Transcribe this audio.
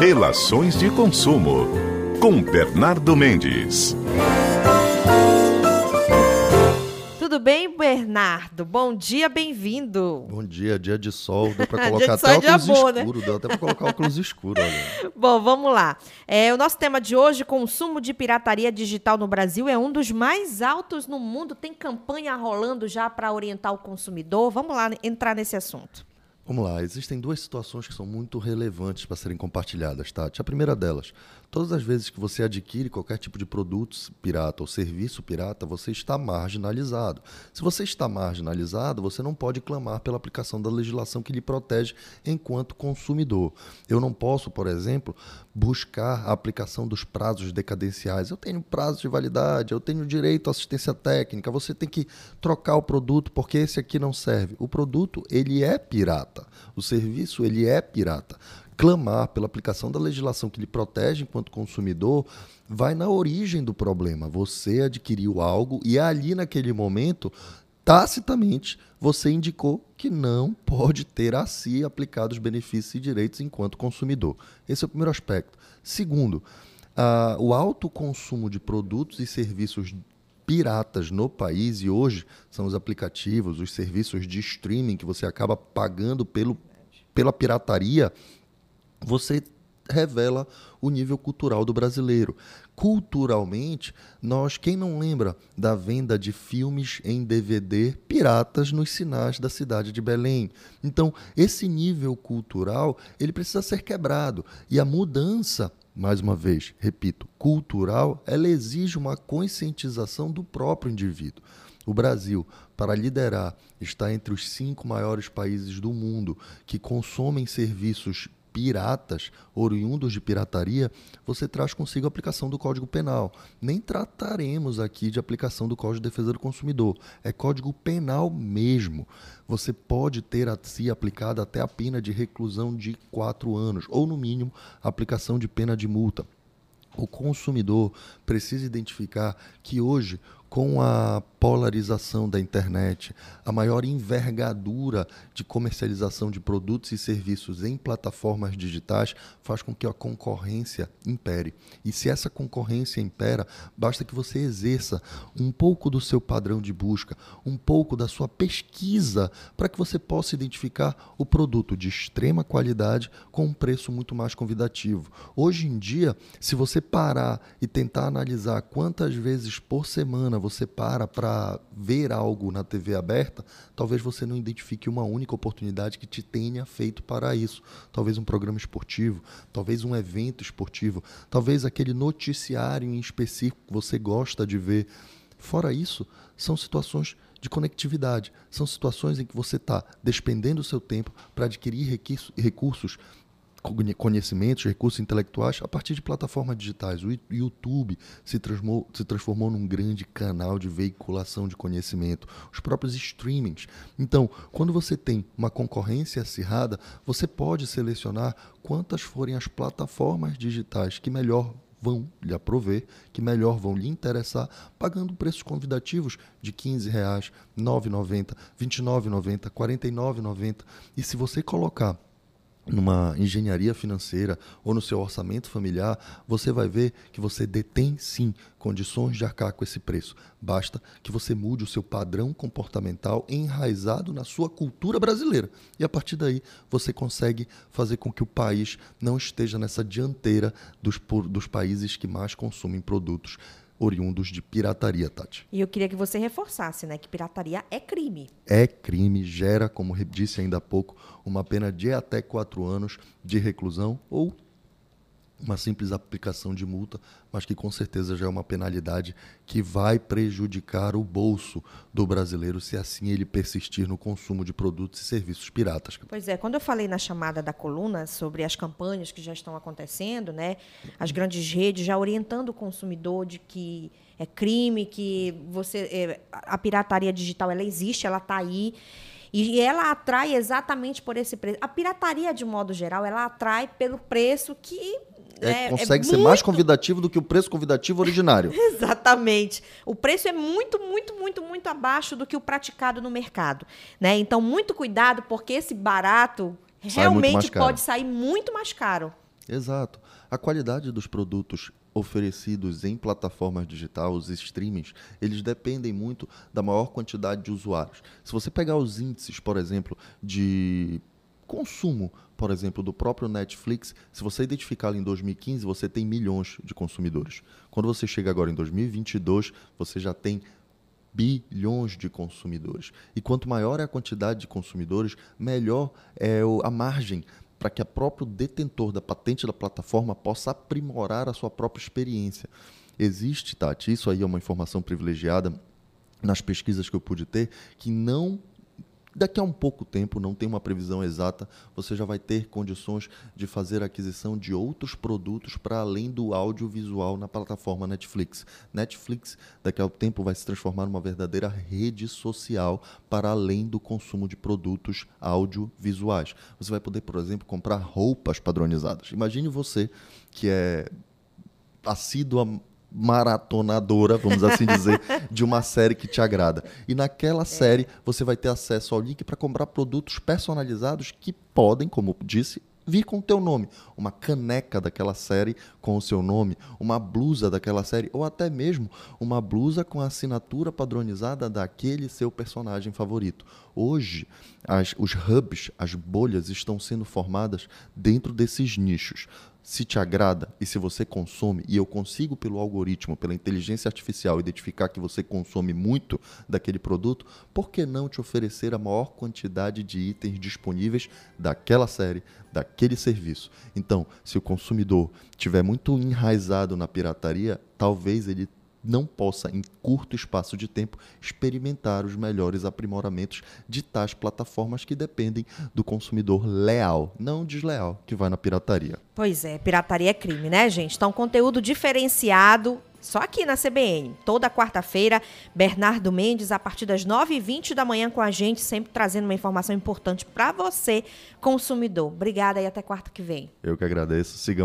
Relações de consumo com Bernardo Mendes. Tudo bem, Bernardo? Bom dia, bem-vindo. Bom dia, dia de sol, dá pra colocar até é óculos bom, né? escuro, dá até pra colocar óculos escuro, olha. Bom, vamos lá. É, o nosso tema de hoje, consumo de pirataria digital no Brasil, é um dos mais altos no mundo. Tem campanha rolando já para orientar o consumidor. Vamos lá entrar nesse assunto. Vamos lá, existem duas situações que são muito relevantes para serem compartilhadas, Tati. A primeira delas, todas as vezes que você adquire qualquer tipo de produto pirata ou serviço pirata, você está marginalizado. Se você está marginalizado, você não pode clamar pela aplicação da legislação que lhe protege enquanto consumidor. Eu não posso, por exemplo, buscar a aplicação dos prazos decadenciais. Eu tenho prazo de validade, eu tenho direito à assistência técnica, você tem que trocar o produto porque esse aqui não serve. O produto, ele é pirata. O serviço ele é pirata. Clamar pela aplicação da legislação que lhe protege enquanto consumidor vai na origem do problema. Você adquiriu algo e ali naquele momento tacitamente você indicou que não pode ter a si aplicado os benefícios e direitos enquanto consumidor. Esse é o primeiro aspecto. Segundo, uh, o alto consumo de produtos e serviços piratas no país e hoje são os aplicativos, os serviços de streaming que você acaba pagando pelo, pela pirataria, você revela o nível cultural do brasileiro. Culturalmente, nós, quem não lembra da venda de filmes em DVD piratas nos sinais da cidade de Belém? Então, esse nível cultural, ele precisa ser quebrado. E a mudança mais uma vez, repito, cultural, ela exige uma conscientização do próprio indivíduo. O Brasil, para liderar, está entre os cinco maiores países do mundo que consomem serviços piratas, oriundos de pirataria, você traz consigo a aplicação do Código Penal. Nem trataremos aqui de aplicação do Código de Defesa do Consumidor. É Código Penal mesmo. Você pode ter a si aplicada até a pena de reclusão de quatro anos, ou, no mínimo, aplicação de pena de multa. O consumidor precisa identificar que hoje com a polarização da internet, a maior envergadura de comercialização de produtos e serviços em plataformas digitais faz com que a concorrência impere. E se essa concorrência impera, basta que você exerça um pouco do seu padrão de busca, um pouco da sua pesquisa, para que você possa identificar o produto de extrema qualidade com um preço muito mais convidativo. Hoje em dia, se você parar e tentar analisar quantas vezes por semana você para para ver algo na TV aberta, talvez você não identifique uma única oportunidade que te tenha feito para isso. Talvez um programa esportivo, talvez um evento esportivo, talvez aquele noticiário em específico que você gosta de ver. Fora isso, são situações de conectividade. São situações em que você está despendendo o seu tempo para adquirir recursos conhecimentos, recursos intelectuais a partir de plataformas digitais. O YouTube se transformou, se transformou num grande canal de veiculação de conhecimento, os próprios streamings. Então, quando você tem uma concorrência acirrada, você pode selecionar quantas forem as plataformas digitais que melhor vão lhe aprover, que melhor vão lhe interessar, pagando preços convidativos de R$ 15, R$ 9,90, R$ 29,90, R$ 49,90. E se você colocar numa engenharia financeira ou no seu orçamento familiar, você vai ver que você detém sim condições de arcar com esse preço. Basta que você mude o seu padrão comportamental enraizado na sua cultura brasileira. E a partir daí você consegue fazer com que o país não esteja nessa dianteira dos, dos países que mais consumem produtos oriundos de pirataria, Tati. E eu queria que você reforçasse, né, que pirataria é crime. É crime, gera, como disse ainda há pouco, uma pena de até quatro anos de reclusão ou uma simples aplicação de multa, mas que com certeza já é uma penalidade que vai prejudicar o bolso do brasileiro se assim ele persistir no consumo de produtos e serviços piratas. Pois é, quando eu falei na chamada da coluna sobre as campanhas que já estão acontecendo, né, as grandes redes já orientando o consumidor de que é crime, que você é, a pirataria digital ela existe, ela está aí. E ela atrai exatamente por esse preço. A pirataria, de modo geral, ela atrai pelo preço que é, é, consegue é ser muito... mais convidativo do que o preço convidativo originário. Exatamente. O preço é muito, muito, muito, muito abaixo do que o praticado no mercado. Né? Então, muito cuidado, porque esse barato Sai realmente pode sair muito mais caro. Exato. A qualidade dos produtos oferecidos em plataformas digitais, os streamings, eles dependem muito da maior quantidade de usuários. Se você pegar os índices, por exemplo, de consumo, por exemplo, do próprio Netflix, se você identificá-lo em 2015, você tem milhões de consumidores. Quando você chega agora em 2022, você já tem bilhões de consumidores. E quanto maior é a quantidade de consumidores, melhor é a margem para que o próprio detentor da patente da plataforma possa aprimorar a sua própria experiência. Existe, Tati, isso aí é uma informação privilegiada nas pesquisas que eu pude ter, que não Daqui a um pouco tempo, não tem uma previsão exata, você já vai ter condições de fazer aquisição de outros produtos para além do audiovisual na plataforma Netflix. Netflix, daqui a um tempo, vai se transformar numa verdadeira rede social para além do consumo de produtos audiovisuais. Você vai poder, por exemplo, comprar roupas padronizadas. Imagine você que é assídua maratonadora, vamos assim dizer, de uma série que te agrada. E naquela é. série você vai ter acesso ao link para comprar produtos personalizados que podem, como disse, vir com o teu nome. Uma caneca daquela série com o seu nome, uma blusa daquela série, ou até mesmo uma blusa com a assinatura padronizada daquele seu personagem favorito. Hoje, as, os hubs, as bolhas estão sendo formadas dentro desses nichos se te agrada e se você consome, e eu consigo pelo algoritmo, pela inteligência artificial, identificar que você consome muito daquele produto, por que não te oferecer a maior quantidade de itens disponíveis daquela série, daquele serviço? Então, se o consumidor tiver muito enraizado na pirataria, talvez ele não possa, em curto espaço de tempo, experimentar os melhores aprimoramentos de tais plataformas que dependem do consumidor leal, não desleal, que vai na pirataria. Pois é, pirataria é crime, né, gente? Então, conteúdo diferenciado. Só aqui na CBN, toda quarta-feira, Bernardo Mendes, a partir das 9h20 da manhã com a gente, sempre trazendo uma informação importante para você, consumidor. Obrigada e até quarta que vem. Eu que agradeço. Sigamos